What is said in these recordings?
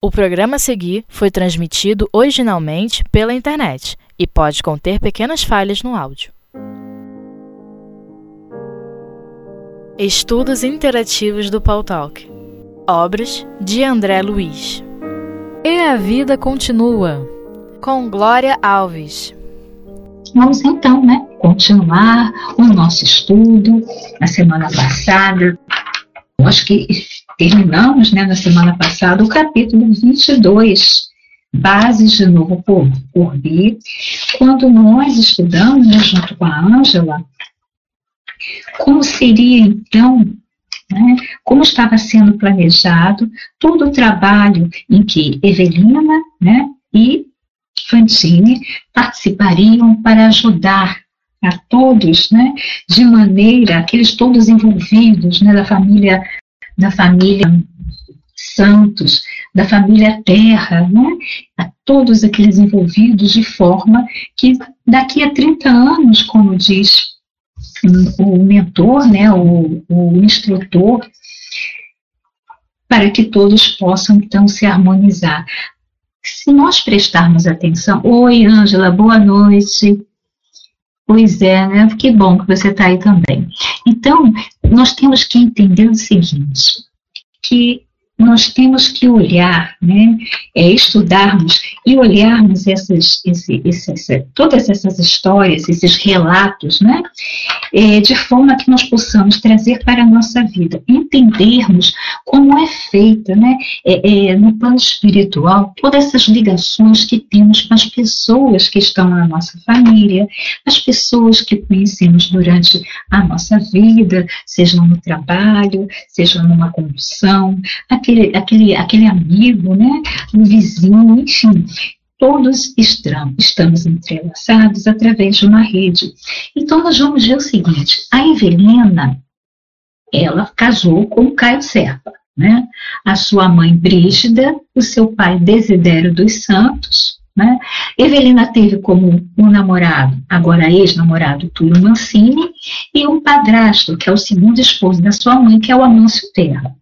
O programa a seguir foi transmitido originalmente pela internet e pode conter pequenas falhas no áudio. Estudos Interativos do Paul Talk Obras de André Luiz E a Vida Continua com Glória Alves Vamos então, né, continuar o nosso estudo. Na semana passada, acho que terminamos né, na semana passada o capítulo 22, Bases de Novo por, por quando nós estudamos, né, junto com a Ângela, como seria então, né, como estava sendo planejado todo o trabalho em que Evelina né, e Fantine participariam para ajudar a todos, né, de maneira, aqueles todos envolvidos, né, da família da família Santos, da família Terra, né? a todos aqueles envolvidos de forma que daqui a 30 anos, como diz o mentor, né, o, o instrutor, para que todos possam então se harmonizar. Se nós prestarmos atenção, oi Ângela, boa noite. Pois é, né? Que bom que você está aí também. Então, nós temos que entender o seguinte, que nós temos que olhar, né, é, estudarmos e olharmos essas, esse, esse, todas essas histórias, esses relatos, né, é, de forma que nós possamos trazer para a nossa vida, entendermos como é feita, né, é, é, no plano espiritual, todas essas ligações que temos com as pessoas que estão na nossa família, as pessoas que conhecemos durante a nossa vida, seja no trabalho, seja numa condução, aquele, aquele, aquele amigo, né, um vizinho, enfim, todos estamos entrelaçados através de uma rede. Então, nós vamos ver o seguinte: a Evelina, ela casou com o Caio Serpa, né? A sua mãe Brígida, o seu pai Desidério dos Santos, né? Evelina teve como um namorado, agora ex-namorado, Túlio Mancini, e um padrasto, que é o segundo esposo da sua mãe, que é o Amâncio Terra.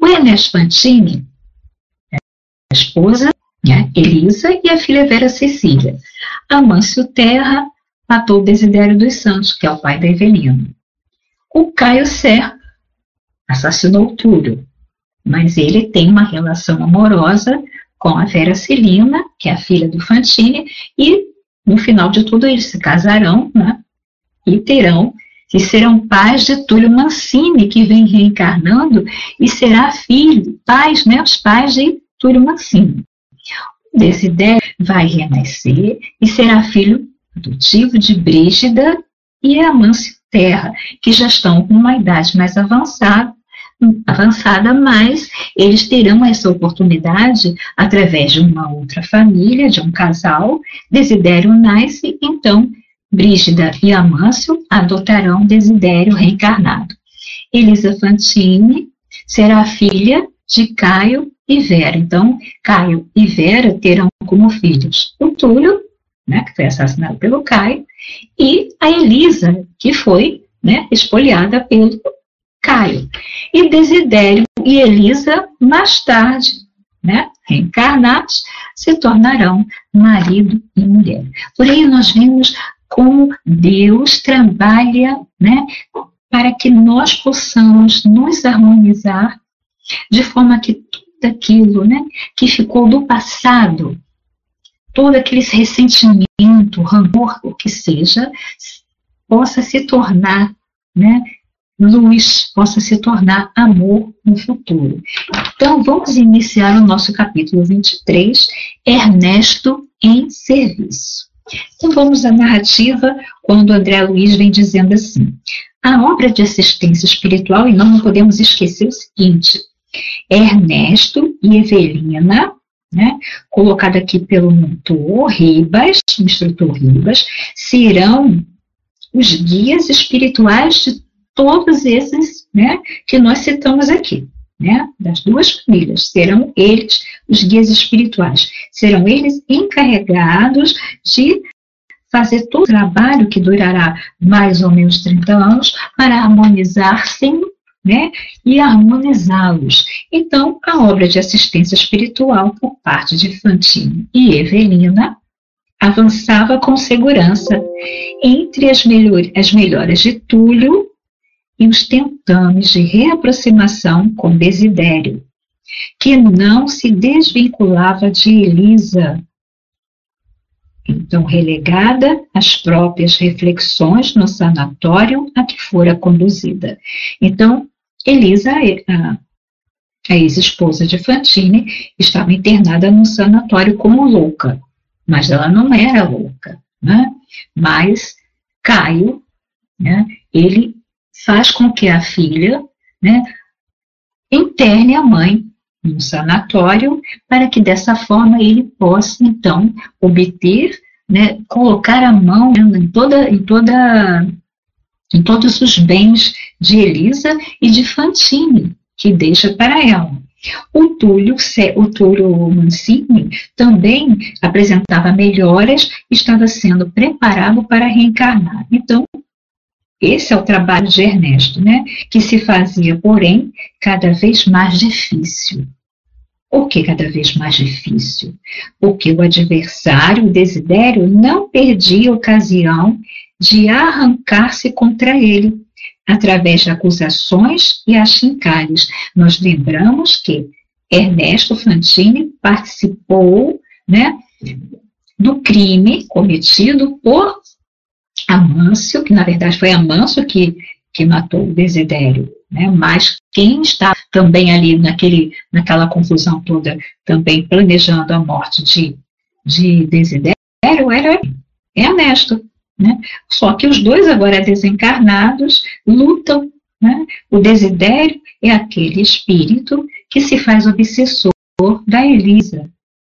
O Ernesto Fantini, a esposa, né, Elisa, e a filha Vera Cecília. Amâncio Terra matou Desidério dos Santos, que é o pai da Evelina. O Caio Serra assassinou Túlio, mas ele tem uma relação amorosa com a Vera Celina, que é a filha do Fantini, e no final de tudo eles se casarão né, e terão e serão pais de Túlio Mancini, que vem reencarnando e será filho, pais, né, os pais de Túlio Mancini. Desidério vai renascer e será filho adotivo de Brígida e Amâncio Terra, que já estão com uma idade mais avançada, avançada, mas eles terão essa oportunidade através de uma outra família, de um casal. Desidério nasce, então Brígida e Amâncio adotarão Desidério reencarnado. Elisa Fantini será filha de Caio e Vera. Então, Caio e Vera terão como filhos o Túlio, né, que foi assassinado pelo Caio, e a Elisa, que foi né, espoliada pelo Caio. E Desidério e Elisa, mais tarde, né, reencarnados, se tornarão marido e mulher. Por aí nós vemos como Deus trabalha né, para que nós possamos nos harmonizar de forma que tudo aquilo né, que ficou do passado, todo aquele ressentimento, rancor, o que seja, possa se tornar né, luz, possa se tornar amor no futuro. Então, vamos iniciar o nosso capítulo 23, Ernesto em Serviço. Então vamos à narrativa, quando André Luiz vem dizendo assim: a obra de assistência espiritual, e não podemos esquecer o seguinte: Ernesto e Evelina, né, colocado aqui pelo mentor Ribas, instrutor Ribas, serão os guias espirituais de todos esses né, que nós citamos aqui. Né, das duas famílias, serão eles os guias espirituais, serão eles encarregados de fazer todo o trabalho que durará mais ou menos 30 anos para harmonizar sem né, e harmonizá-los. Então, a obra de assistência espiritual por parte de Fantine e Evelina avançava com segurança entre as, melhor, as melhoras de Túlio e os tentames de reaproximação com Desidério, que não se desvinculava de Elisa. Então, relegada às próprias reflexões no sanatório a que fora conduzida. Então, Elisa, a, ex-esposa de Fantine, estava internada num sanatório como louca, mas ela não era louca, né? Mas Caio, né, ele faz com que a filha, né, interne a mãe num sanatório para que dessa forma ele possa então obter, né, colocar a mão em toda, em toda, em todos os bens de Elisa e de Fantine que deixa para ela. O Túlio, o Túlio Mancini também apresentava melhoras, estava sendo preparado para reencarnar. Então, esse é o trabalho de Ernesto, né? Que se fazia, porém, cada vez mais difícil. Por que cada vez mais difícil? Porque o adversário, o desidério, não perdia ocasião de arrancar-se contra ele, através de acusações e achincalhos. Nós lembramos que Ernesto Fantini participou né, do crime cometido por Amâncio, que na verdade foi Amâncio que, que matou o Desidério, né, mas quem está também ali naquele, naquela confusão toda, também planejando a morte de, de Desidério, era Ernesto. Né? Só que os dois, agora desencarnados, lutam. Né? O desidério é aquele espírito que se faz obsessor da Elisa.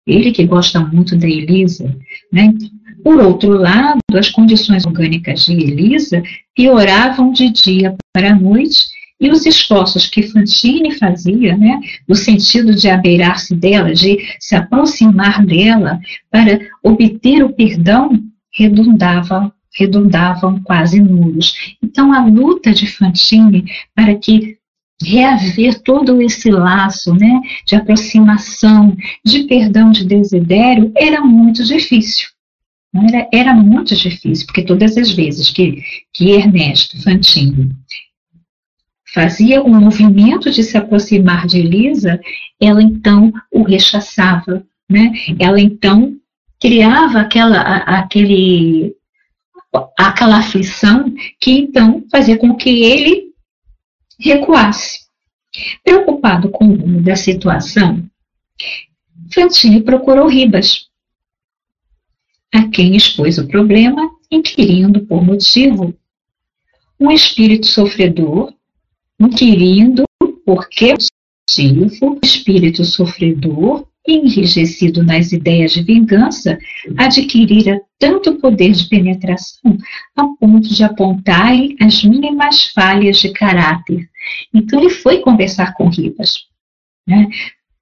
Ele que gosta muito da Elisa. Né? Por outro lado, as condições orgânicas de Elisa pioravam de dia para noite e os esforços que Fantine fazia, né, no sentido de abeirar-se dela, de se aproximar dela para obter o perdão, redundava, redundavam quase nulos. Então, a luta de Fantine para que reaver todo esse laço né, de aproximação, de perdão de desidério, era muito difícil. Era, era muito difícil, porque todas as vezes que, que Ernesto Fantini fazia um movimento de se aproximar de Elisa, ela então o rechaçava, né? Ela então criava aquela, aquele, aquela aflição que então fazia com que ele recuasse. Preocupado com o da situação, Fantini procurou Ribas, a quem expôs o problema, inquirindo por motivo um espírito sofredor, inquirindo por que motivo espírito sofredor enrijecido nas ideias de vingança, adquirira tanto poder de penetração a ponto de apontar-lhe as mínimas falhas de caráter. Então ele foi conversar com Ribas, né,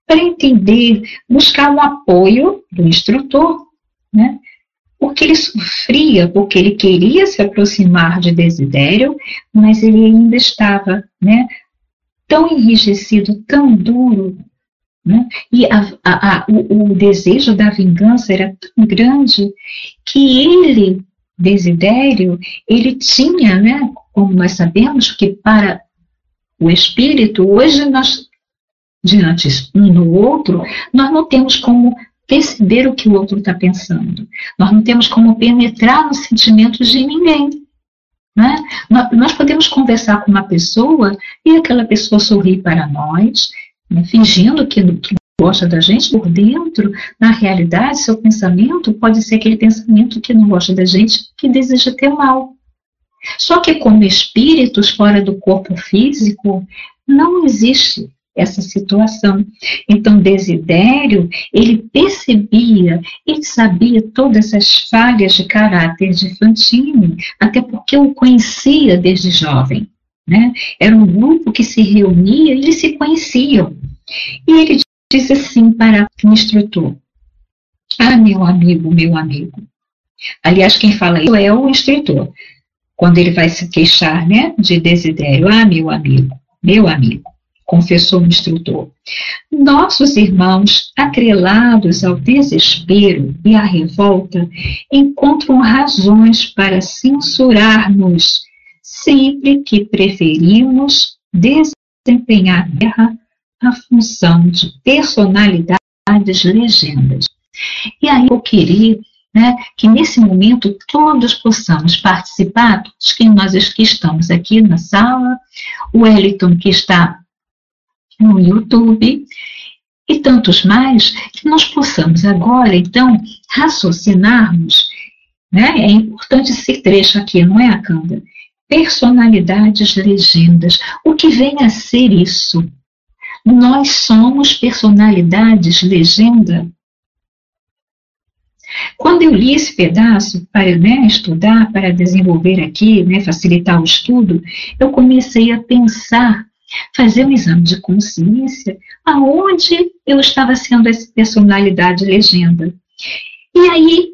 para entender, buscar o apoio do instrutor, né, porque ele sofria, porque ele queria se aproximar de Desidério, mas ele ainda estava né, tão enrijecido, tão duro, né? E a, a, a, o, o, desejo da vingança era tão grande que ele, Desidério, ele tinha, né, como nós sabemos, que para o espírito, hoje nós, diante um do outro, nós não temos como perceber o que o outro está pensando. Nós não temos como penetrar nos sentimentos de ninguém. Né? Nós podemos conversar com uma pessoa e aquela pessoa sorrir para nós, né, fingindo que, que gosta da gente, por dentro, na realidade, seu pensamento pode ser aquele pensamento que não gosta da gente, que deseja ter mal. Só que como espíritos fora do corpo físico, não existe essa situação. Então, Desidério, ele percebia, ele sabia todas as falhas de caráter de Fantine, até porque o conhecia desde jovem. Né? Era um grupo que se reunia e eles se conheciam. E ele disse assim para o instrutor: Ah, meu amigo, meu amigo. Aliás, quem fala isso é o instrutor. Quando ele vai se queixar né, de desidério, ah, meu amigo, meu amigo, confessou o instrutor. Nossos irmãos, atrelados ao desespero e à revolta, encontram razões para censurar-nos sempre que preferimos desempenhar a função de personalidades legendas. E aí eu queria né, que nesse momento todos possamos participar, todos que nós que estamos aqui na sala, o Wellington que está no YouTube e tantos mais, que nós possamos agora, então, raciocinarmos, né? É importante esse trecho aqui, não é, Acanda? Personalidades, legendas. O que vem a ser isso? Nós somos personalidades, legenda? Quando eu li esse pedaço para né, estudar, para desenvolver aqui, né, facilitar o estudo, eu comecei a pensar fazer um exame de consciência aonde eu estava sendo essa personalidade legenda. E aí,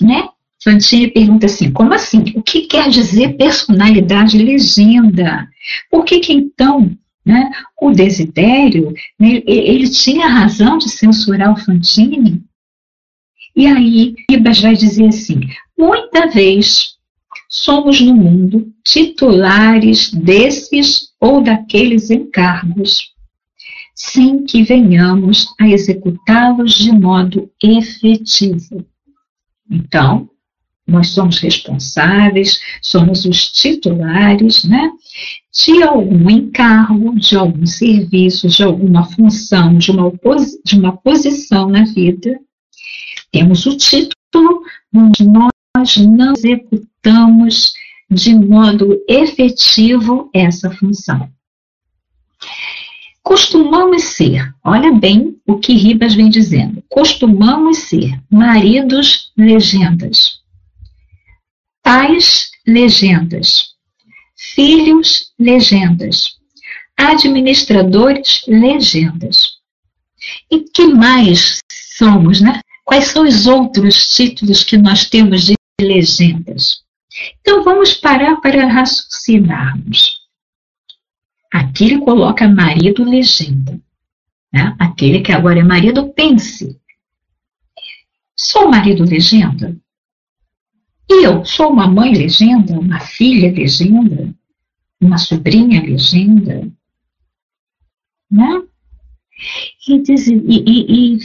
né, Fantini pergunta assim, como assim? O que quer dizer personalidade legenda? Por que que então né, o Desidério, né, ele tinha razão de censurar o Fantini? E aí, Ribas vai dizer assim, muita vez somos no mundo titulares desses ou daqueles encargos, sem que venhamos a executá-los de modo efetivo. Então, nós somos responsáveis, somos os titulares, né, de algum encargo, de algum serviço, de alguma função, de uma, de uma posição na vida. Temos o título, mas nós não executamos de modo efetivo essa função. Costumamos ser, olha bem o que Ribas vem dizendo, costumamos ser maridos legendas, pais legendas, filhos legendas, administradores legendas. E que mais somos, né? Quais são os outros títulos que nós temos de legendas? Então vamos parar para raciocinarmos. Aqui ele coloca marido legenda. Né? Aquele que agora é marido, pense. Sou marido legenda? E eu sou uma mãe legenda, uma filha legenda, uma sobrinha legenda? Né? E, e, e, e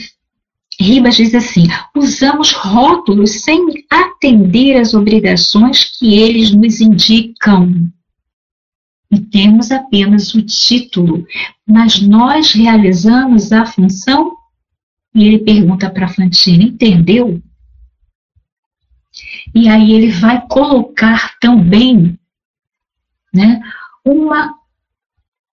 Ribas diz assim: usamos rótulos sem atender às obrigações que eles nos indicam. E temos apenas o título, mas nós realizamos a função? E ele pergunta para Fantine: entendeu? E aí ele vai colocar também né, uma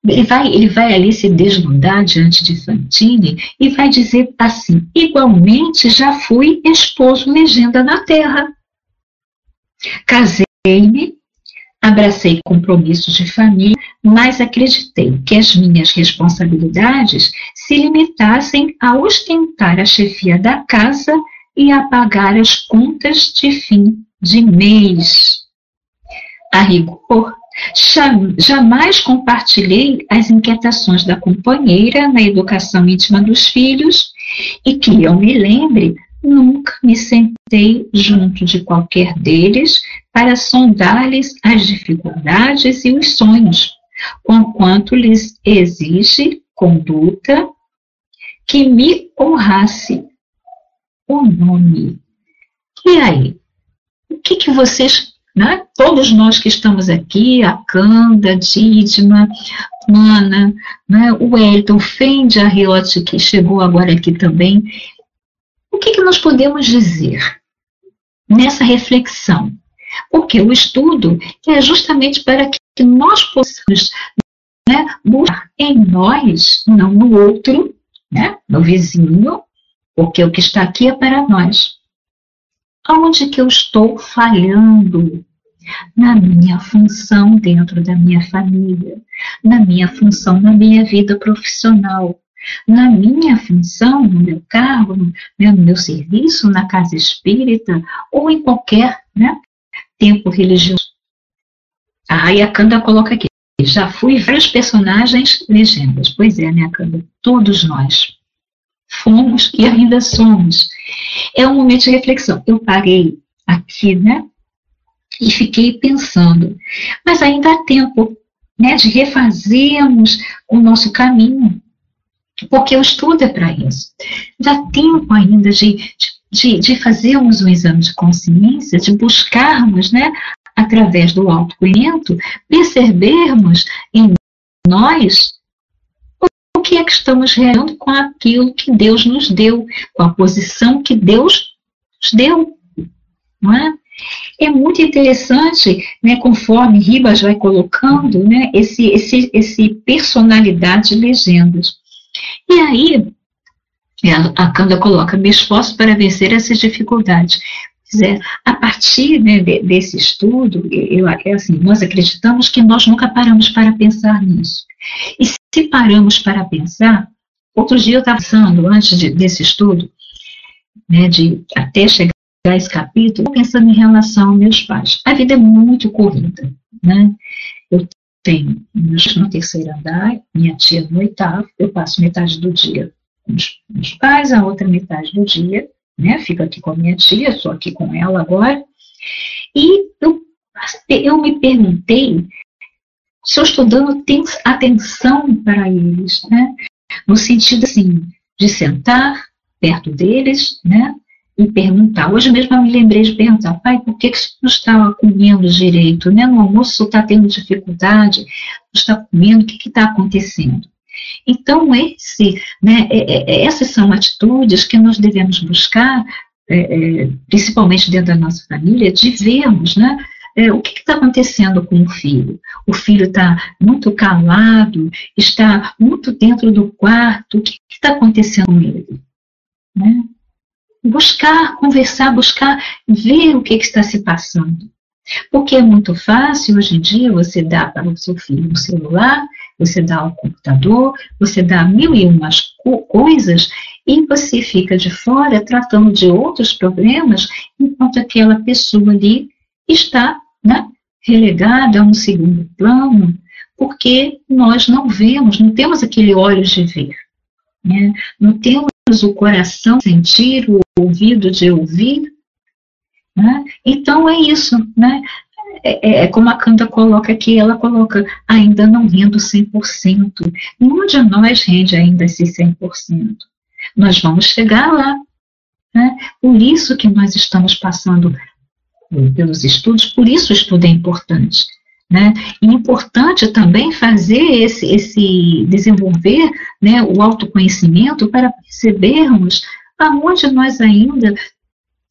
ele vai, ele vai ali se desnudar diante de Fantine e vai dizer assim: igualmente já fui esposo legenda na terra. Casei-me, abracei compromissos de família, mas acreditei que as minhas responsabilidades se limitassem a ostentar a chefia da casa e a pagar as contas de fim de mês. A rigor, Jamais compartilhei as inquietações da companheira na educação íntima dos filhos e que eu me lembre, nunca me sentei junto de qualquer deles para sondar-lhes as dificuldades e os sonhos, conquanto lhes exige conduta que me honrasse o nome. E aí? O que, que vocês né? Todos nós que estamos aqui, a Canda, Dídima, Mana, né? o Elton, Fendi Arriotti, que chegou agora aqui também. O que, que nós podemos dizer nessa reflexão? Porque o estudo é justamente para que nós possamos né, buscar em nós, não no outro, né, no vizinho, porque o que está aqui é para nós. Aonde que eu estou falhando? Na minha função dentro da minha família, na minha função na minha vida profissional, na minha função, no meu cargo, no meu, serviço, na casa espírita ou em qualquer né, tempo religioso. A Kanda coloca aqui, já fui vários personagens legendas. Pois é, né, Cândida? Todos nós fomos e ainda somos. É um momento de reflexão. Eu parei aqui, né? E fiquei pensando, mas ainda há tempo né, de refazermos o nosso caminho, porque o estudo é para isso. Dá tempo ainda de, de, de fazermos um exame de consciência, de buscarmos, né, através do autoconhecimento, percebermos em nós que é que estamos realizando com aquilo que Deus nos deu, com a posição que Deus nos deu. Não é? É muito interessante, né, conforme Ribas vai colocando, né, esse, esse, esse personalidade de legendas. E aí, a Canda coloca, me esforço para vencer essas dificuldades. É, a partir né, desse estudo, eu, é assim, nós acreditamos que nós nunca paramos para pensar nisso. E se paramos para pensar, outro dia eu estava pensando, antes de, desse estudo, né, de até chegar a esse capítulo, pensando em relação aos meus pais. A vida é muito corrida, né? Eu tenho meus no terceiro andar, minha tia no oitavo, eu passo metade do dia com os meus pais, a outra metade do dia, né? Fico aqui com a minha tia, estou aqui com ela agora. E eu, eu me perguntei eu estou dando atenção para eles, né? No sentido assim, de sentar perto deles, né? e perguntar. Hoje mesmo eu me lembrei de perguntar, pai, por que, que você não está comendo direito? Né? No almoço está tendo dificuldade, não está comendo, o que está acontecendo? Então, esse, né, é, é, é, essas são atitudes que nós devemos buscar, principalmente dentro da nossa família, de vermos né, é, o que está acontecendo com o filho. O filho está muito calado, está muito dentro do quarto, o que está acontecendo com ele? Né? buscar conversar, buscar ver o que, que, está se passando. Porque é muito fácil hoje em dia você dar para o seu filho um celular, você dá um computador, você dá mil e umas co coisas e você fica de fora tratando de outros problemas enquanto aquela pessoa ali está né, relegada a um segundo plano, porque nós não vemos, não temos aquele olhos de ver, né, não temos o coração sentir, o ouvido de ouvir. Né? Então é isso, né? É, é, é como a Canta coloca aqui, ela coloca ainda não rendo 100%. Nenhum de nós rende ainda esse 100%. Nós vamos chegar lá. Né? Por isso que nós estamos passando pelos estudos, por isso o estudo é importante. Né? E importante também fazer esse, esse desenvolver né, o autoconhecimento para percebermos aonde nós ainda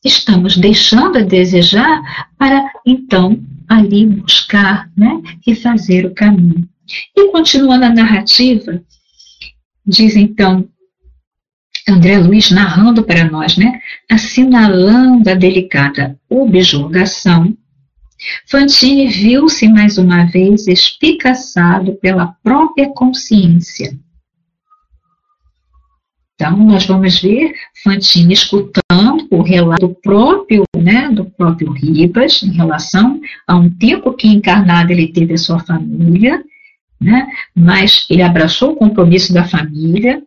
estamos deixando a desejar para então ali buscar né, e fazer o caminho. E continuando a narrativa, diz então André Luiz narrando para nós, né, assinalando a delicada objurgação Fantine viu-se mais uma vez espicaçado pela própria consciência. Então, nós vamos ver Fantine escutando o relato próprio, né, do próprio Ribas, em relação a um tempo que encarnado ele teve a sua família, né, mas ele abraçou o compromisso da família,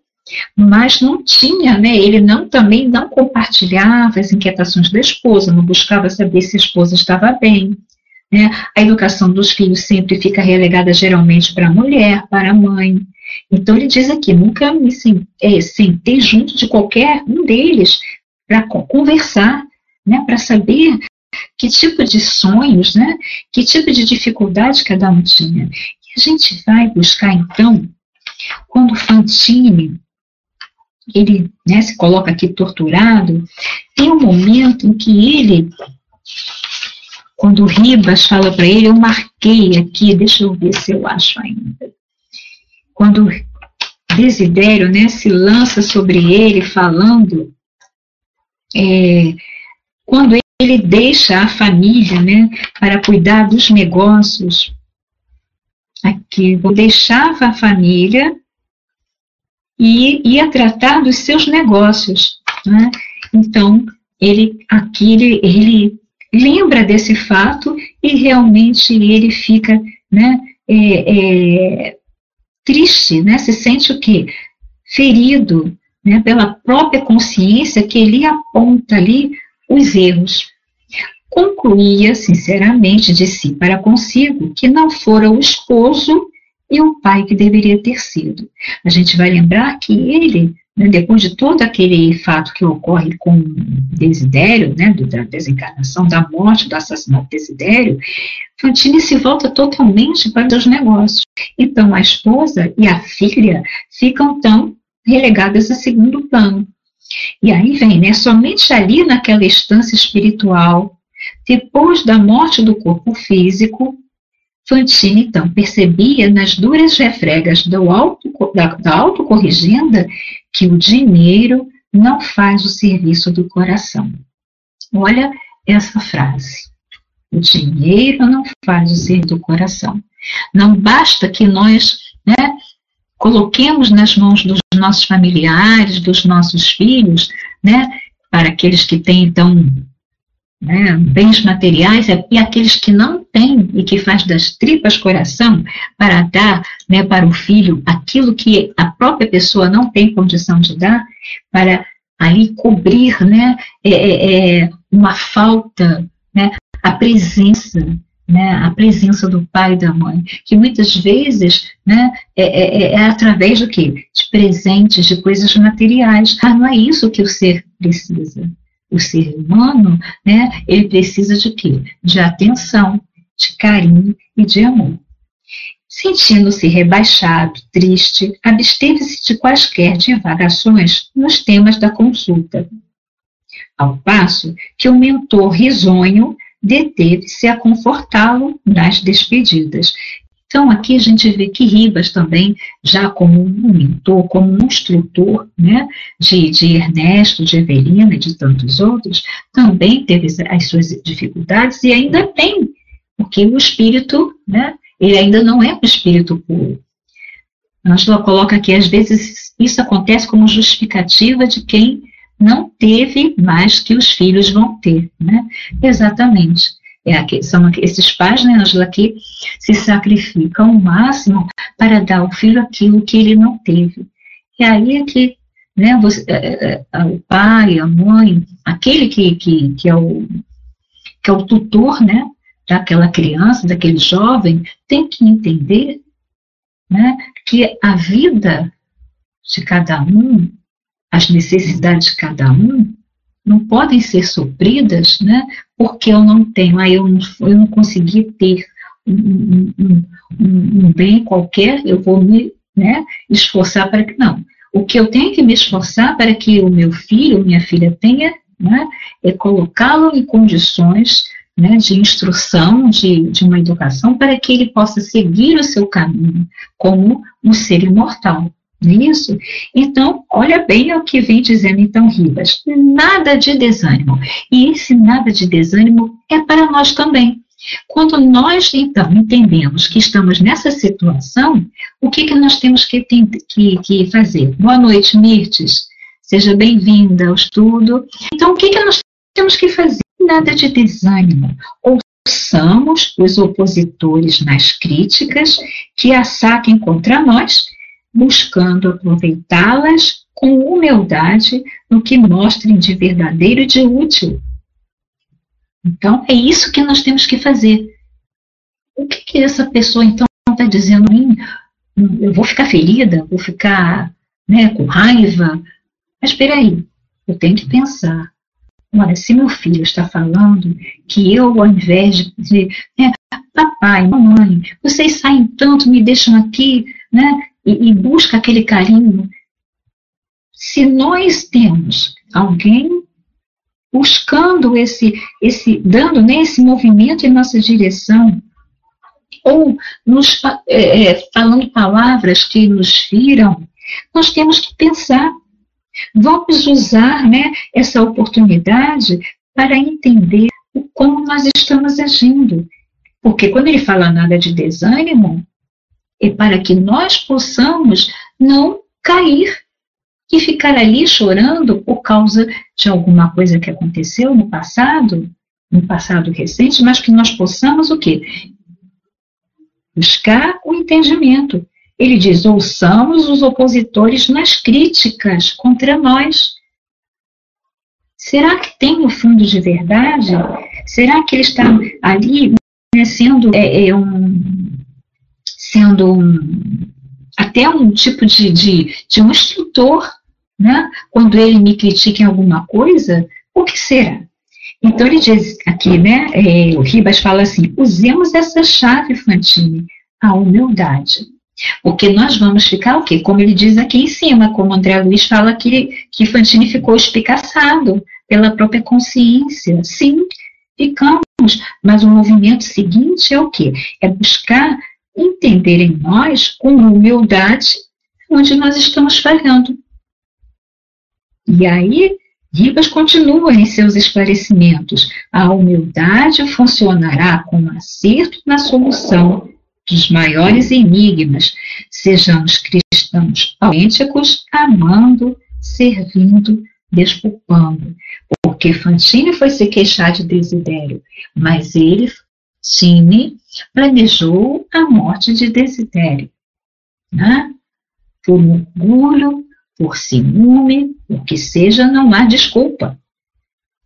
mas não tinha, né, ele não também não compartilhava as inquietações da esposa, não buscava saber se a esposa estava bem. Né? A educação dos filhos sempre fica relegada geralmente para a mulher, para a mãe. Então ele diz aqui, nunca me é, sentei junto de qualquer um deles para conversar, né, para saber que tipo de sonhos, né, que tipo de dificuldade cada um tinha. E a gente vai buscar então, quando Fantine ele né, se coloca aqui torturado, tem um momento em que ele, quando o Ribas fala para ele, eu marquei aqui, deixa eu ver se eu acho ainda. Quando Desidério né, se lança sobre ele falando, é, quando ele deixa a família né, para cuidar dos negócios, aqui, deixava a família e ia tratar dos seus negócios. Né? Então, ele aqui ele, ele lembra desse fato e realmente ele fica né, é, é, triste, né? Se sente o quê? Ferido, né? Pela própria consciência que ele aponta ali os erros. Concluía sinceramente de si para consigo que não fora o esposo e o pai que deveria ter sido. A gente vai lembrar que ele né, depois de todo aquele fato que ocorre com Desidério, né, da desencarnação, da morte, do assassinato de Desidério, Fantine se volta totalmente para os negócios. Então, a esposa e a filha ficam tão relegadas a segundo plano. E aí vem, né, somente ali naquela instância espiritual, depois da morte do corpo físico, Fantine, então, percebia nas duras refregas auto, da, da autocorrigenda que o dinheiro não faz o serviço do coração. Olha essa frase. O dinheiro não faz o serviço do coração. Não basta que nós né, coloquemos nas mãos dos nossos familiares, dos nossos filhos, né, para aqueles que têm, então, né, bens materiais e aqueles que não têm e que faz das tripas coração para dar né, para o filho aquilo que a própria pessoa não tem condição de dar, para ali cobrir né, é, é, é uma falta, né, a presença, né, a presença do pai e da mãe, que muitas vezes né, é, é, é, é através do que? De presentes, de coisas materiais. Não é isso que o ser precisa o ser humano, né, ele precisa de quê? De atenção, de carinho e de amor. Sentindo-se rebaixado, triste, absteve-se de quaisquer divagações nos temas da consulta. Ao passo que o mentor risonho deteve-se a confortá-lo nas despedidas, então, aqui a gente vê que Ribas também, já como um mentor, como um instrutor né, de, de Ernesto, de Evelina e de tantos outros, também teve as suas dificuldades e ainda tem, porque o espírito, né, ele ainda não é um espírito puro. Angela coloca que às vezes isso acontece como justificativa de quem não teve mais que os filhos vão ter, né? Exatamente. É aqui, são esses pais, né, Angela, que se sacrificam ao máximo para dar ao filho aquilo que ele não teve. E aí é que né, você, é, é, o pai, a mãe, aquele que, que, que, é o, que é o tutor né, daquela criança, daquele jovem, tem que entender né, que a vida de cada um, as necessidades de cada um, não podem ser supridas, né, porque eu não tenho, aí eu não, eu não consegui ter um, um, um, um bem qualquer, eu vou me né, esforçar para que. Não. O que eu tenho que me esforçar para que o meu filho, minha filha tenha, né, é colocá-lo em condições né, de instrução, de, de uma educação, para que ele possa seguir o seu caminho como um ser imortal. Isso? Então, olha bem o que vem dizendo então Ribas. Nada de desânimo. E esse nada de desânimo é para nós também. Quando nós, então, entendemos que estamos nessa situação, o que, que nós temos que, que, que fazer? Boa noite, Mirtes. Seja bem-vinda ao estudo. Então, o que, que nós temos que fazer? Nada de desânimo. Ouçamos os opositores nas críticas que a saquem contra nós buscando aproveitá-las com humildade no que mostrem de verdadeiro e de útil. Então, é isso que nós temos que fazer. O que, que essa pessoa, então, está dizendo a mim? Eu vou ficar ferida, vou ficar né, com raiva. Mas espera aí, eu tenho que pensar. Olha, se meu filho está falando que eu, ao invés de dizer, né, papai, mamãe, vocês saem tanto, me deixam aqui, né, e, e busca aquele carinho. Se nós temos alguém buscando esse, esse dando nesse movimento em nossa direção, ou nos é, é, falando palavras que nos firam, nós temos que pensar. Vamos usar né, essa oportunidade para entender como nós estamos agindo. Porque quando ele fala nada de desânimo, e para que nós possamos não cair e ficar ali chorando por causa de alguma coisa que aconteceu no passado, no passado recente, mas que nós possamos o quê? buscar o entendimento. Ele diz: ouçamos os opositores nas críticas contra nós. Será que tem no fundo de verdade? Será que ele está ali né, sendo, é, é um, sendo um, até um tipo de, de, de um instrutor? Né? Quando ele me critica em alguma coisa, o que será? Então ele diz aqui, né? É, o Ribas fala assim: usemos essa chave, Fantine, a humildade. Porque nós vamos ficar o quê? Como ele diz aqui em cima, como André Luiz fala que, que Fantini ficou espicaçado pela própria consciência. Sim, ficamos. Mas o movimento seguinte é o quê? É buscar entender em nós, com humildade, onde nós estamos falhando. E aí, Ribas continua em seus esclarecimentos. A humildade funcionará como acerto na solução dos maiores enigmas. Sejamos cristãos autênticos, amando, servindo, desculpando. Porque Fantine foi se queixar de Desidério, mas ele, Fantine, planejou a morte de Desidério. Né? Por orgulho, por ciúme, o que seja, não há desculpa.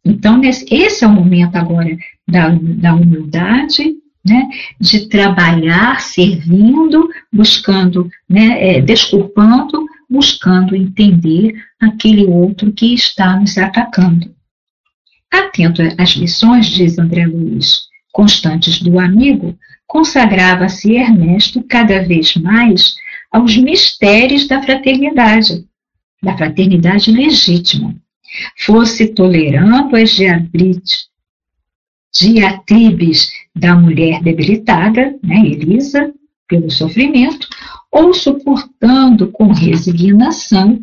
Então, esse é o momento agora da, da humildade, né, de trabalhar servindo, buscando, né, é, desculpando, buscando entender aquele outro que está nos atacando. Atento às lições, diz André Luiz, constantes do amigo, consagrava-se Ernesto cada vez mais aos mistérios da fraternidade, da fraternidade legítima, fosse tolerando as diatribes da mulher debilitada, né, Elisa, pelo sofrimento, ou suportando com resignação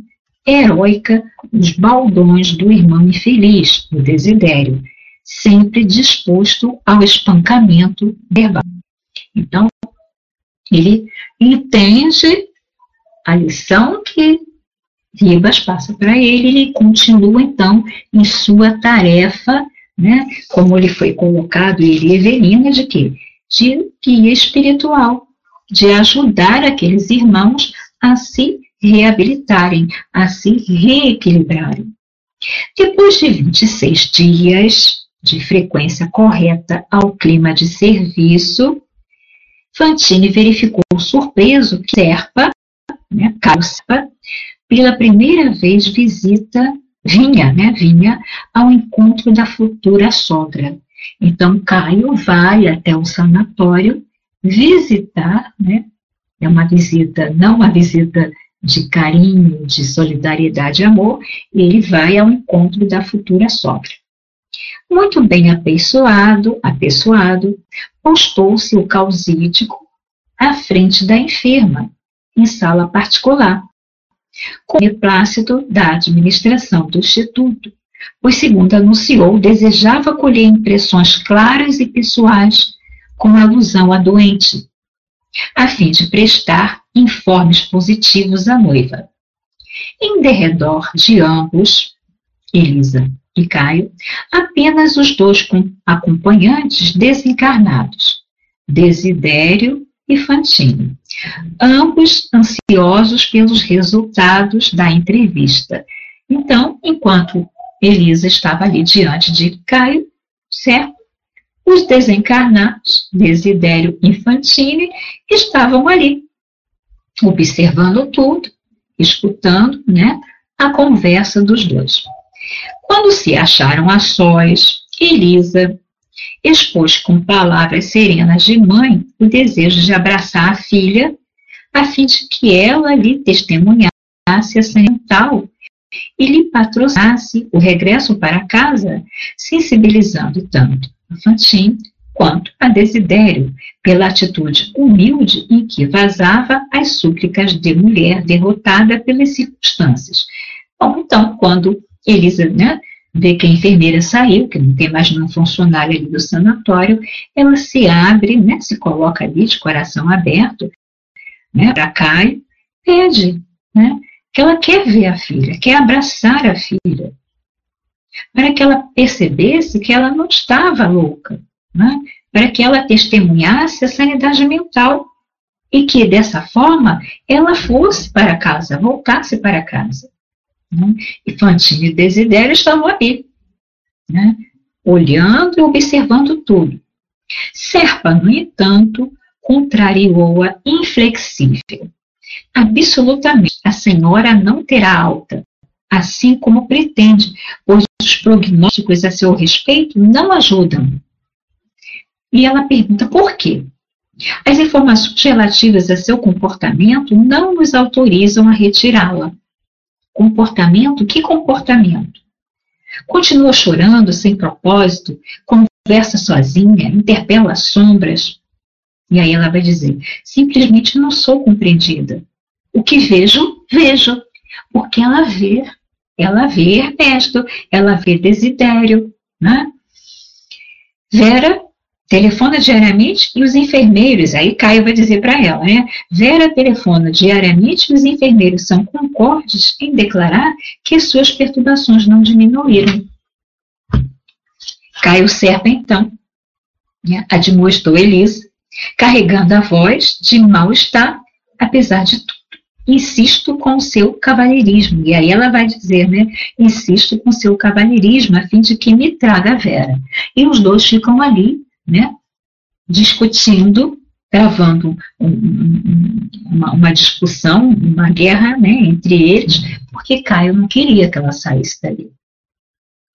heróica os baldões do irmão infeliz, o desidério, sempre disposto ao espancamento verbal. Então, ele entende a lição que Ribas passa para ele, ele continua então em sua tarefa, né, como ele foi colocado, ele e Evelina, de quê? De guia espiritual, de ajudar aqueles irmãos a se reabilitarem, a se reequilibrarem. Depois de 26 dias de frequência correta ao clima de serviço, Fantini verificou surpreso que Serpa, né, Calça, pela primeira vez visita, vinha, né, vinha ao encontro da futura sogra. Então, Caio vai até o sanatório visitar, né, é uma visita, não uma visita de carinho, de solidariedade e amor, ele vai ao encontro da futura sogra. Muito bem apessoado, apessoado, postou-se o causídico à frente da enferma, em sala particular, com o plácido da administração do Instituto, pois, segundo anunciou, desejava colher impressões claras e pessoais com alusão à doente, a fim de prestar informes positivos à noiva. Em derredor de ambos, Elisa e Caio, apenas os dois acompanhantes desencarnados, Desidério e Fantini, ambos ansiosos pelos resultados da entrevista. Então, enquanto Elisa estava ali diante de Caio, certo? Os desencarnados, Desidério e Fantini, estavam ali, observando tudo, escutando né, a conversa dos dois. Quando se acharam a sós, Elisa expôs com palavras serenas de mãe o desejo de abraçar a filha, a fim de que ela lhe testemunhasse a mental e lhe patrocinasse o regresso para casa, sensibilizando tanto a Fantin quanto a Desidério pela atitude humilde em que vazava as súplicas de mulher derrotada pelas circunstâncias. Bom, então, quando Elisa né, vê que a enfermeira saiu, que não tem mais nenhum funcionário ali do sanatório, ela se abre, né, se coloca ali de coração aberto, né, para Caio, pede, né, que ela quer ver a filha, quer abraçar a filha, para que ela percebesse que ela não estava louca, né, para que ela testemunhasse a sanidade mental e que dessa forma ela fosse para casa, voltasse para casa. Né? E Fantine e Desidério estavam ali, né? olhando e observando tudo. Serpa, no entanto, contrariou-a inflexível. Absolutamente, a senhora não terá alta, assim como pretende, pois os prognósticos a seu respeito não ajudam. E ela pergunta por quê? As informações relativas a seu comportamento não nos autorizam a retirá-la. Comportamento? Que comportamento? Continua chorando sem propósito, conversa sozinha, interpela sombras. E aí ela vai dizer: simplesmente não sou compreendida. O que vejo, vejo. Porque ela vê, ela vê Ernesto, ela vê Desidério. Né? Vera telefona diariamente e os enfermeiros, aí Caio vai dizer para ela, né? Vera telefona diariamente e os enfermeiros são concordes em declarar que suas perturbações não diminuíram. Caio Serpa, então, né, admoestou Elisa, carregando a voz de mal-estar, apesar de tudo. Insisto com o seu cavalheirismo. E aí ela vai dizer, né? Insisto com o seu cavalheirismo a fim de que me traga a Vera. E os dois ficam ali né, discutindo, travando um, um, uma, uma, discussão, uma guerra né, entre eles, porque Caio não queria que ela saísse dali.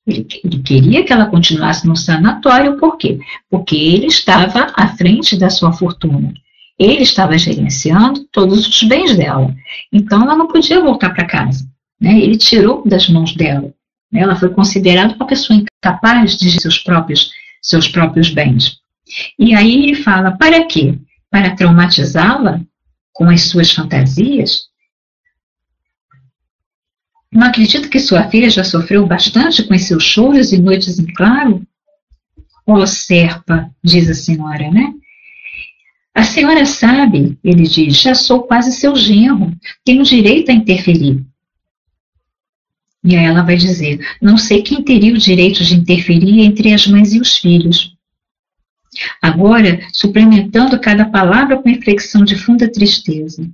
Ele, ele, queria que ela continuasse no sanatório, por quê? Porque ele estava à frente da sua fortuna. Ele estava gerenciando todos os bens dela. Então ela não podia voltar para casa. Né? Ele tirou das mãos dela. Né? Ela foi considerada uma pessoa incapaz de seus próprios seus próprios bens. E aí ele fala: para quê? Para traumatizá-la com as suas fantasias? Não acredita que sua filha já sofreu bastante com os seus choros e noites em claro? Ó oh, serpa, diz a senhora, né? A senhora sabe, ele diz, já sou quase seu genro, tenho direito a interferir. E aí ela vai dizer: Não sei quem teria o direito de interferir entre as mães e os filhos. Agora, suplementando cada palavra com inflexão de funda tristeza.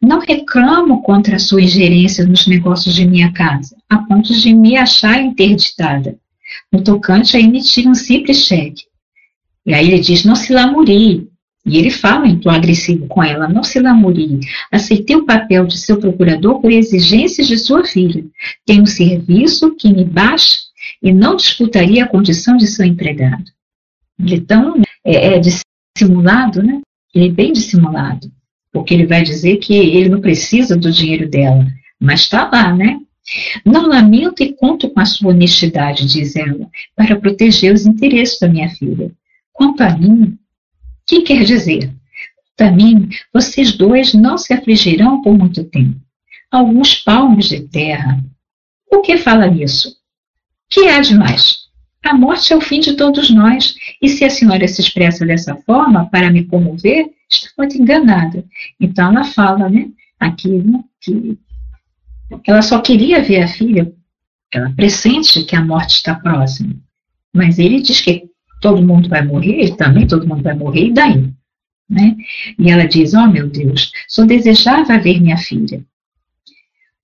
Não reclamo contra a sua ingerência nos negócios de minha casa, a ponto de me achar interditada, no tocante a emitir um simples cheque. E aí ele diz: não se lamurie, e ele fala em tom agressivo com ela: não se lamurie. Aceitei o papel de seu procurador por exigências de sua filha. Tenho um serviço que me baixa e não disputaria a condição de seu empregado. Ele é tão é, é dissimulado, né? Ele é bem dissimulado. Porque ele vai dizer que ele não precisa do dinheiro dela, mas está lá, né? Não lamento e conto com a sua honestidade, diz ela, para proteger os interesses da minha filha. Quanto a mim, que quer dizer? Também vocês dois não se afligirão por muito tempo. Alguns palmos de terra. O que fala nisso? Que há de mais? A morte é o fim de todos nós, e se a senhora se expressa dessa forma para me comover, está muito enganada. Então ela fala, né, aqui, né, que ela só queria ver a filha, ela pressente que a morte está próxima. Mas ele diz que todo mundo vai morrer, também todo mundo vai morrer, e daí? Né? E ela diz: Oh meu Deus, só desejava ver minha filha.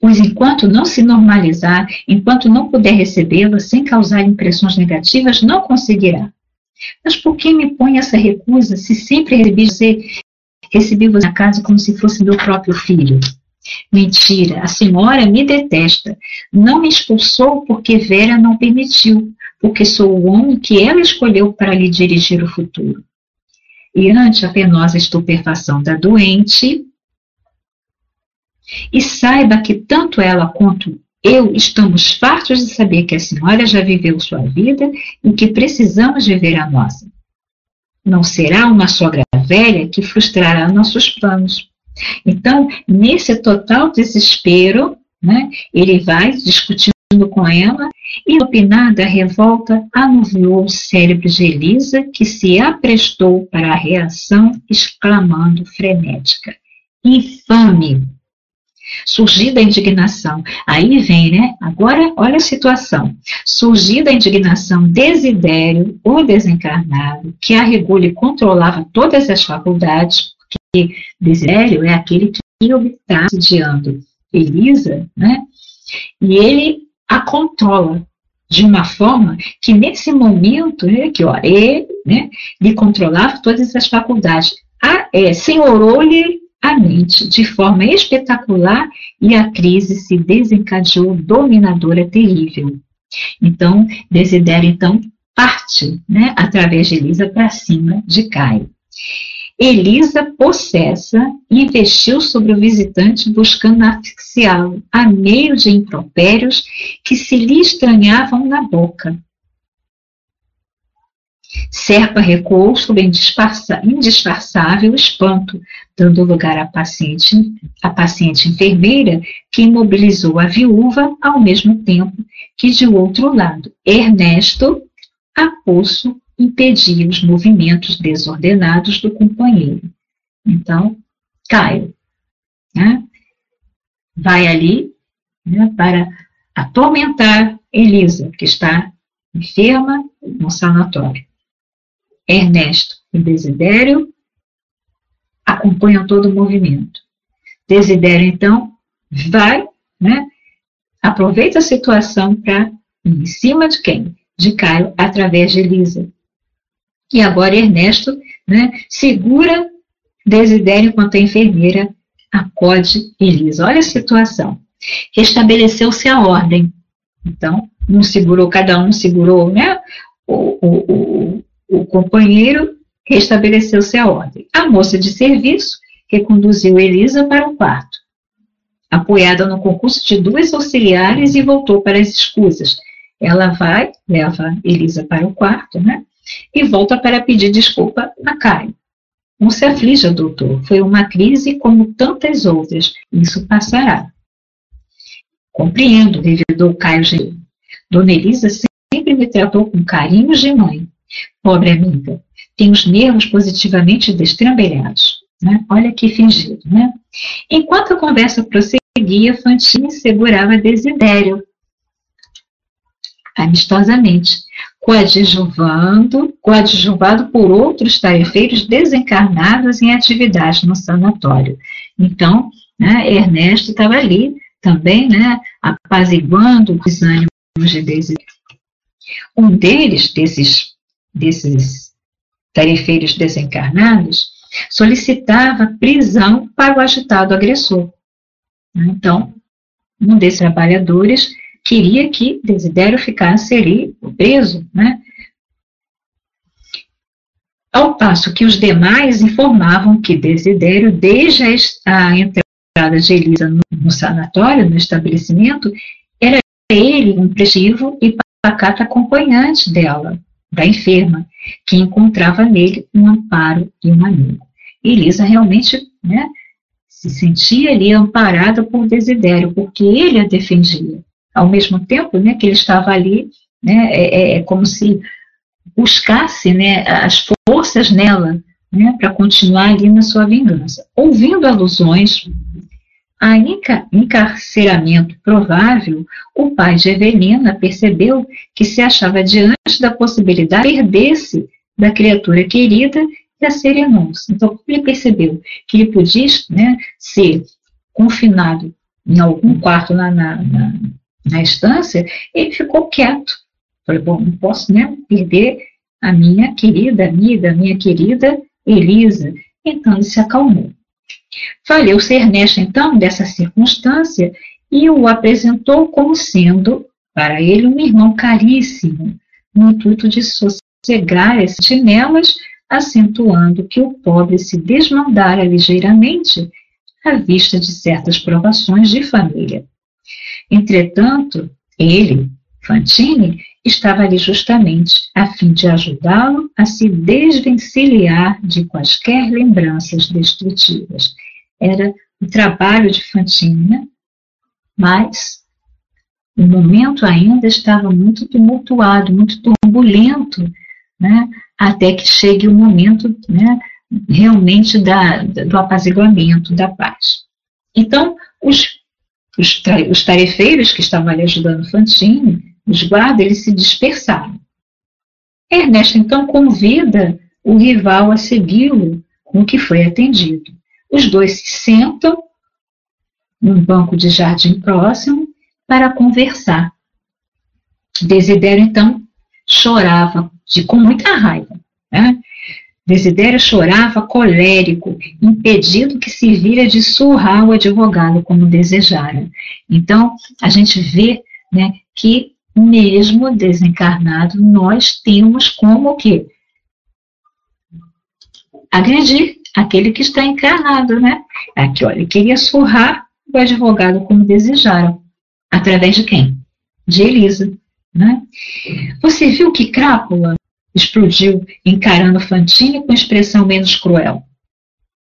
Pois enquanto não se normalizar, enquanto não puder recebê-la sem causar impressões negativas, não conseguirá. Mas por que me põe essa recusa se sempre recebi você, recebi você na casa como se fosse meu próprio filho? Mentira, a senhora me detesta. Não me expulsou porque Vera não permitiu porque sou o homem que ela escolheu para lhe dirigir o futuro. E ante a penosa estupefação da doente, e saiba que tanto ela quanto eu estamos fartos de saber que a senhora já viveu sua vida e que precisamos viver a nossa. Não será uma sogra velha que frustrará nossos planos. Então, nesse total desespero, né, ele vai discutindo com ela, e opinada revolta anuviou o cérebro de Elisa, que se aprestou para a reação, exclamando frenética: Infame! Surgida a indignação, aí vem, né? Agora, olha a situação. Surgida a indignação, Desidério, o desencarnado, que a regula e controlava todas as faculdades, porque Desidério é aquele que está assediando Elisa, né? E ele a controla de uma forma que nesse momento, né, que ele né, lhe controlava todas as faculdades, a, é, senhorou-lhe a mente de forma espetacular e a crise se desencadeou dominadora terrível. Então, Desidério então parte, né, através de Elisa para cima de Caio. Elisa, possessa, investiu sobre o visitante buscando asfixiá-lo, a meio de impropérios que se lhe estranhavam na boca. Serpa recuou sob indisfarçável espanto, dando lugar à paciente, à paciente enfermeira, que imobilizou a viúva ao mesmo tempo que, de outro lado, Ernesto, a impedia os movimentos desordenados do companheiro. Então, Caio né, vai ali né, para atormentar Elisa, que está enferma no sanatório. Ernesto e Desidério acompanham todo o movimento. Desidério, então, vai, né, aproveita a situação para em cima de quem? De Caio, através de Elisa. E agora Ernesto né, segura Desidério enquanto a enfermeira acode Elisa. Olha a situação. Restabeleceu-se a ordem. Então, um segurou, cada um segurou né, o, o, o, o companheiro, restabeleceu-se a ordem. A moça de serviço reconduziu Elisa para o quarto, apoiada no concurso de duas auxiliares e voltou para as escusas. Ela vai, leva Elisa para o quarto, né? E volta para pedir desculpa a Caio. Não se aflija, doutor. Foi uma crise como tantas outras. Isso passará. Compreendo, revidou Caio G. Dona Elisa sempre me tratou com carinho de mãe. Pobre amiga, tem os nervos positivamente destrambelhados. Né? Olha que fingido, né? Enquanto a conversa prosseguia, Fantine segurava Desidério amistosamente, coadjuvando, coadjuvado por outros tarefeiros desencarnados em atividade no sanatório. Então, né, Ernesto estava ali também, né, apaziguando os ânimos de Desidério. Um deles, desses, desses tarefeiros desencarnados, solicitava prisão para o agitado agressor. Então, um desses trabalhadores queria que Desidério ficasse ali preso, né? Ao passo que os demais informavam que Desidério, desde a entrada de Elisa no, sanatório, no estabelecimento, era ele um prestivo e pacato acompanhante dela, da enferma, que encontrava nele um amparo e um amigo. Elisa realmente né, se sentia ali amparada por Desidério, porque ele a defendia ao mesmo tempo né, que ele estava ali, né, é, é, é como se buscasse né, as forças nela né, para continuar ali na sua vingança. Ouvindo alusões a encarceramento provável, o pai de Evelina percebeu que se achava diante da possibilidade de perder-se da criatura querida e a serenou-se. Então, ele percebeu que ele podia né, ser confinado em algum quarto na, na, na estância, ele ficou quieto. Falei, bom, não posso né, perder a minha querida amiga, a minha querida Elisa. Então ele se acalmou. Valeu-se Ernesto, então, dessa circunstância e o apresentou como sendo, para ele, um irmão caríssimo, no intuito de sossegar as sentinelas, acentuando que o pobre se desmandara ligeiramente à vista de certas provações de família. Entretanto, ele, Fantini, estava ali justamente a fim de ajudá-lo a se desvencilhar de quaisquer lembranças destrutivas. Era o trabalho de Fantini, né? mas o momento ainda estava muito tumultuado, muito turbulento, né? até que chegue o momento né, realmente da, do apaziguamento, da paz. Então, os os, os tarefeiros que estavam ali ajudando Fantine, os guardas, eles se dispersaram. Ernesto então convida o rival a segui-lo, com que foi atendido. os dois se sentam num banco de jardim próximo para conversar. Desidério, então, chorava de, com muita raiva. Né? Desidério chorava colérico, impedido que se vira de surrar o advogado como desejara. Então, a gente vê né, que mesmo desencarnado, nós temos como que agredir aquele que está encarnado, né? Aqui, olha, queria surrar o advogado como desejaram. Através de quem? De Elisa, né? Você viu que Crápula explodiu encarando Fantine com expressão menos cruel?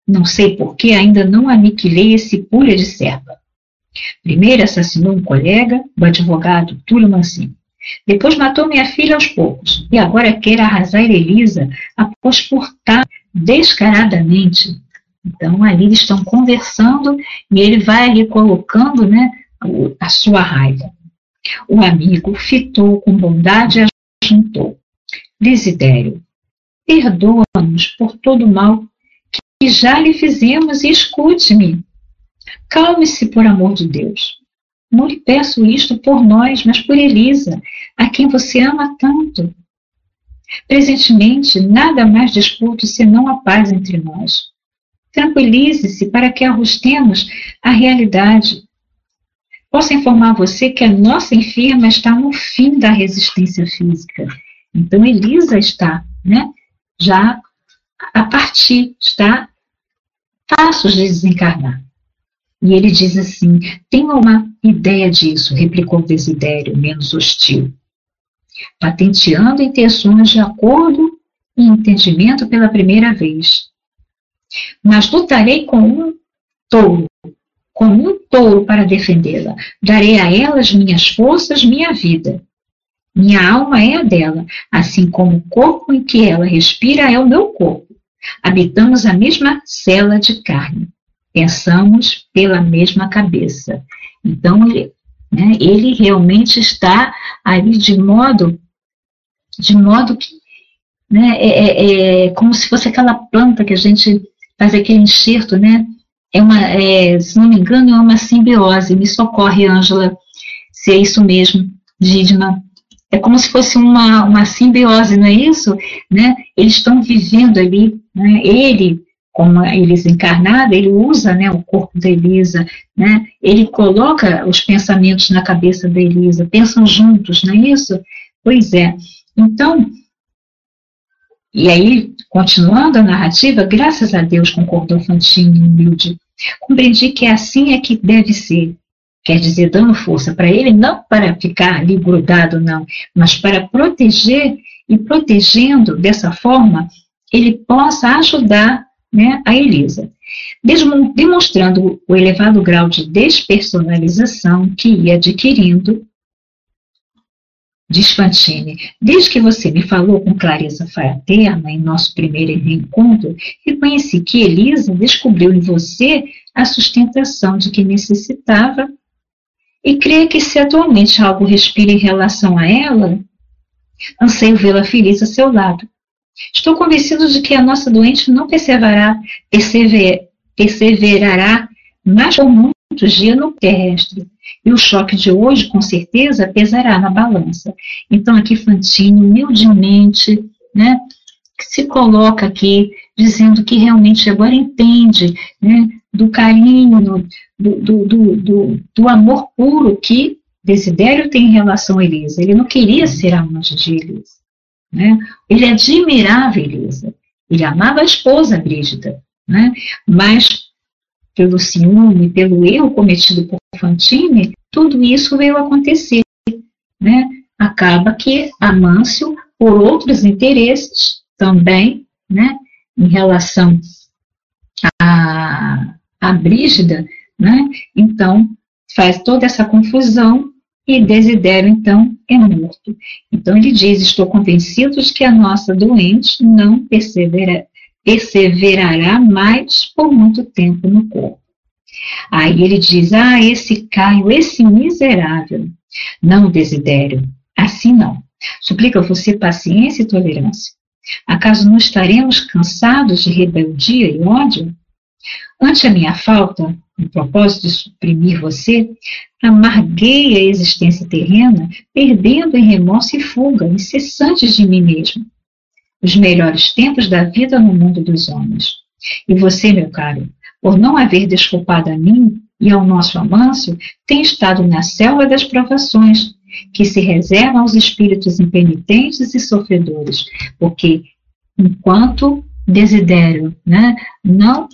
Não sei por que ainda não aniquilei esse pulha de serva. Primeiro assassinou um colega, o advogado Túlio Mancini. Depois matou minha filha aos poucos. E agora quer arrasar Elisa após portar descaradamente. Então, ali eles estão conversando e ele vai ali colocando né, a sua raiva. O amigo fitou com bondade e ajuntou. Desidério, perdoa-nos por todo o mal que já lhe fizemos e escute-me. Calme-se, por amor de Deus. Não lhe peço isto por nós, mas por Elisa, a quem você ama tanto. Presentemente, nada mais disputo senão a paz entre nós. Tranquilize-se para que ajustemos a realidade. Posso informar você que a nossa enferma está no fim da resistência física. Então, Elisa está né, já a partir, está passos de desencarnar. E ele diz assim: tenha uma ideia disso, replicou Desidério, menos hostil, patenteando intenções de acordo e entendimento pela primeira vez. Mas lutarei com um touro, com um touro para defendê-la. Darei a elas minhas forças, minha vida. Minha alma é a dela, assim como o corpo em que ela respira é o meu corpo. Habitamos a mesma cela de carne pensamos pela mesma cabeça. Então, ele, né, ele realmente está ali de modo, de modo que, né, é, é, é, como se fosse aquela planta que a gente faz aquele enxerto, né? É uma, é, se não me engano, é uma simbiose. Me socorre, Ângela, se é isso mesmo, Didma. É como se fosse uma, uma simbiose, não é isso? Né? Eles estão vivendo ali, né? ele como a Elisa encarnada, ele usa né, o corpo da Elisa, né, ele coloca os pensamentos na cabeça da Elisa, pensam juntos, não é isso? Pois é. Então, e aí, continuando a narrativa, graças a Deus, concordou Fantine, humilde, compreendi que assim é que deve ser. Quer dizer, dando força para ele, não para ficar ali grudado, não, mas para proteger e protegendo dessa forma, ele possa ajudar né, a Elisa, demonstrando o elevado grau de despersonalização que ia adquirindo. Diz Fantine, desde que você me falou com clareza fraterna em nosso primeiro reencontro, reconheci que Elisa descobriu em você a sustentação de que necessitava e creio que se atualmente algo respira em relação a ela, anseio vê-la feliz a seu lado. Estou convencido de que a nossa doente não perseverará, persever, perseverará mais por muitos dias no terrestre. E o choque de hoje, com certeza, pesará na balança. Então, aqui Fantine, humildemente, né, se coloca aqui, dizendo que realmente agora entende né, do carinho, do, do, do, do, amor puro que Desidério tem em relação a Elisa. Ele não queria ser amante de Elisa. Né? Ele admirava Elisa, ele amava a esposa Brígida, né? mas pelo ciúme, pelo erro cometido por Fantine, tudo isso veio acontecer. Né? Acaba que Amâncio, por outros interesses também, né, em relação a, a Brígida, né, então faz toda essa confusão e Desidério, então, é morto. Então ele diz: Estou convencido de que a nossa doente não persevera, perseverará mais por muito tempo no corpo. Aí ele diz: Ah, esse Caio, esse miserável. Não, Desidério, assim não. Suplica você paciência e tolerância. Acaso não estaremos cansados de rebeldia e ódio? Ante a minha falta, no propósito de suprimir você, amarguei a existência terrena, perdendo em remorso e fuga incessantes de mim mesmo. Os melhores tempos da vida no mundo dos homens. E você, meu caro, por não haver desculpado a mim e ao nosso Amâncio, tem estado na selva das provações, que se reservam aos espíritos impenitentes e sofredores, porque enquanto desidério né, não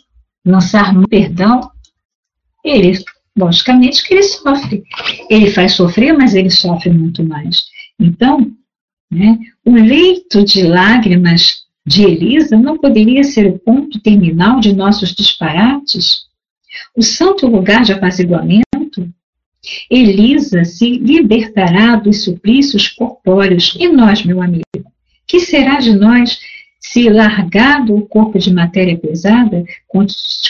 lançar perdão, ele, logicamente, que ele sofre. Ele faz sofrer, mas ele sofre muito mais. Então, né, o leito de lágrimas de Elisa não poderia ser o ponto terminal de nossos disparates? O santo lugar de apaziguamento? Elisa se libertará dos suplícios corpóreos. E nós, meu amigo? Que será de nós se, largado o corpo de matéria pesada,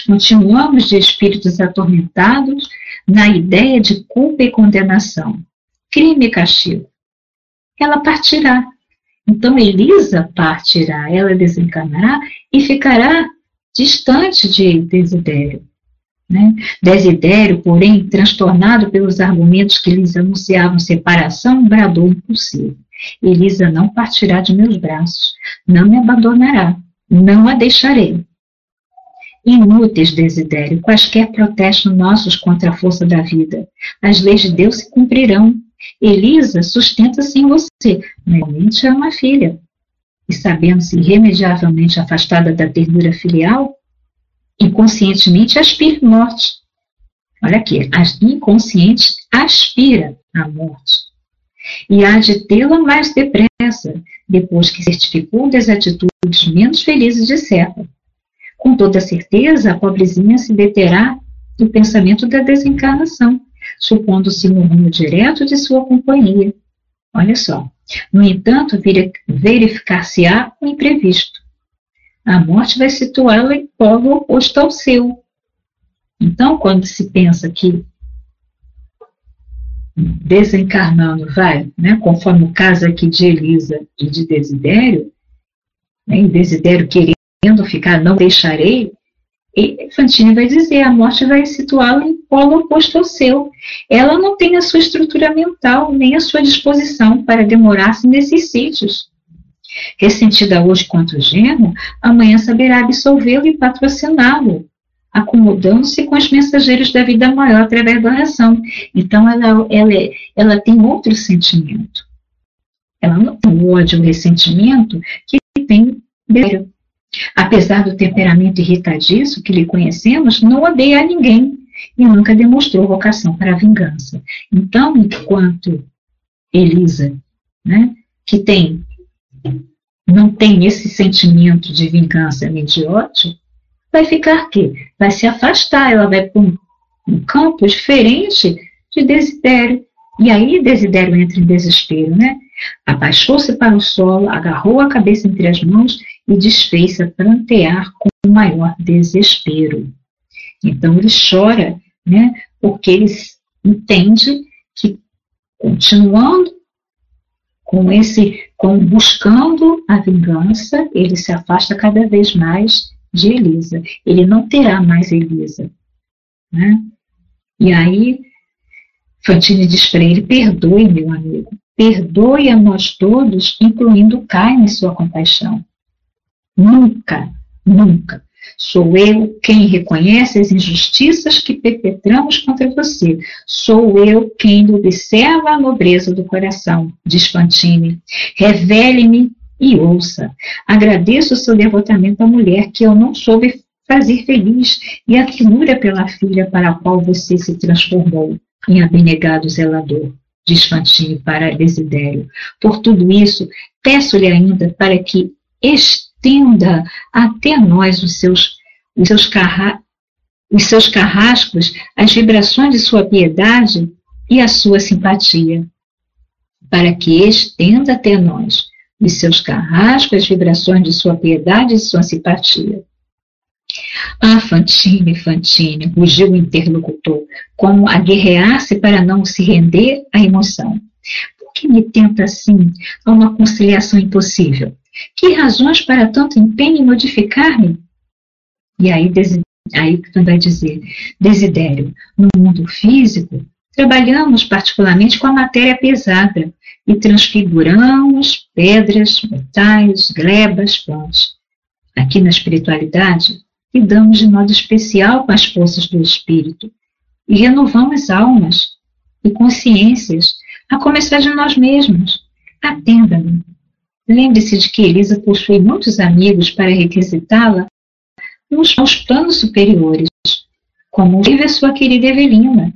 continuamos de espíritos atormentados na ideia de culpa e condenação, crime e castigo? Ela partirá. Então Elisa partirá, ela desencarnará e ficará distante de Desidério. Né? Desidério, porém, transtornado pelos argumentos que lhes anunciavam separação, bradou impossível. Elisa não partirá de meus braços, não me abandonará, não a deixarei. Inúteis, Desidério, quaisquer protestos nossos contra a força da vida. As leis de Deus se cumprirão. Elisa sustenta-se em você, realmente é uma filha. E sabendo-se irremediavelmente afastada da ternura filial, inconscientemente aspira morte. Olha aqui, inconsciente aspira à morte. E há de tê-la mais depressa, depois que certificou das atitudes menos felizes de certa. Com toda certeza, a pobrezinha se deterá do pensamento da desencarnação, supondo-se no rumo direto de sua companhia. Olha só. No entanto, verificar-se-á o imprevisto a morte vai situá-la em polo oposto ao seu. Então, quando se pensa que desencarnando vai, né, conforme o caso aqui de Elisa e de Desidério, né, e Desidério querendo ficar, não deixarei, e Fantine vai dizer, a morte vai situá-la em polo oposto ao seu. Ela não tem a sua estrutura mental, nem a sua disposição para demorar-se nesses sítios. Ressentida hoje contra o genro, amanhã saberá absolvê-lo e patrociná-lo, acomodando-se com os mensageiros da vida maior através da oração. Então, ela, ela, ela tem outro sentimento. Ela não tem o ódio, o ressentimento que tem Bério. Apesar do temperamento irritadiço que lhe conhecemos, não odeia a ninguém e nunca demonstrou vocação para a vingança. Então, enquanto Elisa, né, que tem não tem esse sentimento de vingança medíocre, vai ficar quê? Vai se afastar, ela vai para um, um campo diferente de desidério. E aí desidério entra em desespero, né? Abaixou-se para o solo, agarrou a cabeça entre as mãos e desfez-se a prantear com o maior desespero. Então ele chora, né? Porque ele entende que continuando com esse, com buscando a vingança, ele se afasta cada vez mais de Elisa. Ele não terá mais Elisa. Né? E aí, Fantine diz para ele: perdoe, meu amigo, perdoe a nós todos, incluindo Caio em sua compaixão. Nunca, nunca Sou eu quem reconhece as injustiças que perpetramos contra você. Sou eu quem observa a nobreza do coração, diz Fantine. Revele-me e ouça. Agradeço o seu devotamento à mulher que eu não soube fazer feliz e a ternura pela filha para a qual você se transformou em abnegado zelador diz Fantine para Desidério. Por tudo isso, peço-lhe ainda para que estenda até nós os seus, os seus, carra, os seus carrascos, as vibrações de sua piedade e a sua simpatia, para que estenda até nós os seus carrascos, as vibrações de sua piedade e sua simpatia. Ah, Fantine, Fantine, rugiu o interlocutor, como a guerrear-se para não se render à emoção. Por que me tenta assim a uma conciliação impossível? Que razões para tanto empenho em modificar-me? E aí Aí vai dizer, desidério. No mundo físico, trabalhamos particularmente com a matéria pesada e transfiguramos pedras, metais, glebas, pães. Aqui na espiritualidade, lidamos de modo especial com as forças do espírito e renovamos almas e consciências, a começar de nós mesmos. Atenda-me. Lembre-se de que Elisa possui muitos amigos para requisitá-la nos planos superiores, como vive a sua querida Evelina.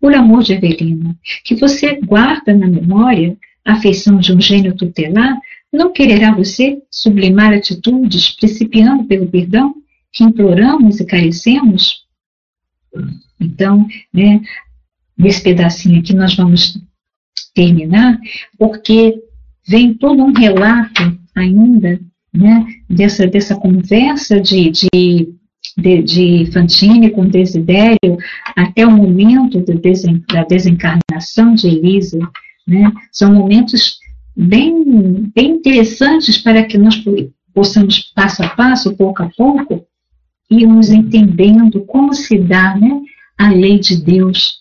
Por amor de Evelina, que você guarda na memória a afeição de um gênio tutelar, não quererá você sublimar atitudes, principiando pelo perdão, que imploramos e carecemos? Então, né, nesse pedacinho aqui nós vamos terminar, porque vem todo um relato ainda né, dessa, dessa conversa de, de, de, de Fantine com Desidério até o momento desen, da desencarnação de Elisa. Né, são momentos bem, bem interessantes para que nós possamos, passo a passo, pouco a pouco, irmos entendendo como se dá né, a lei de Deus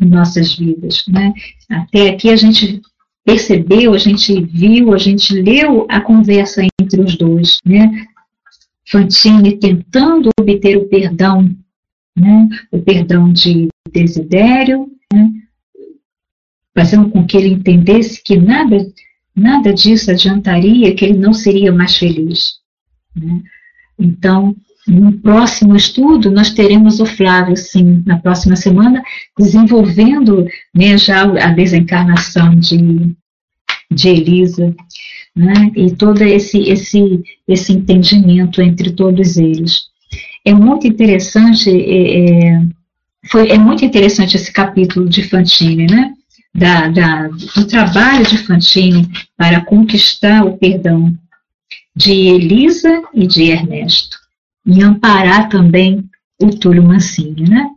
em nossas vidas. Né? Até aqui a gente percebeu, a gente viu, a gente leu a conversa entre os dois, né? Fantine tentando obter o perdão, né? o perdão de Desidério, né? fazendo com que ele entendesse que nada, nada disso adiantaria, que ele não seria mais feliz. Né? Então, no próximo estudo, nós teremos o Flávio, sim, na próxima semana, desenvolvendo né, já a desencarnação de, de Elisa, né, e todo esse, esse, esse entendimento entre todos eles. É muito interessante, é, é, foi, é muito interessante esse capítulo de Fantine, né? Da, da, do trabalho de Fantine para conquistar o perdão de Elisa e de Ernesto e amparar também o Túlio Mancini, né?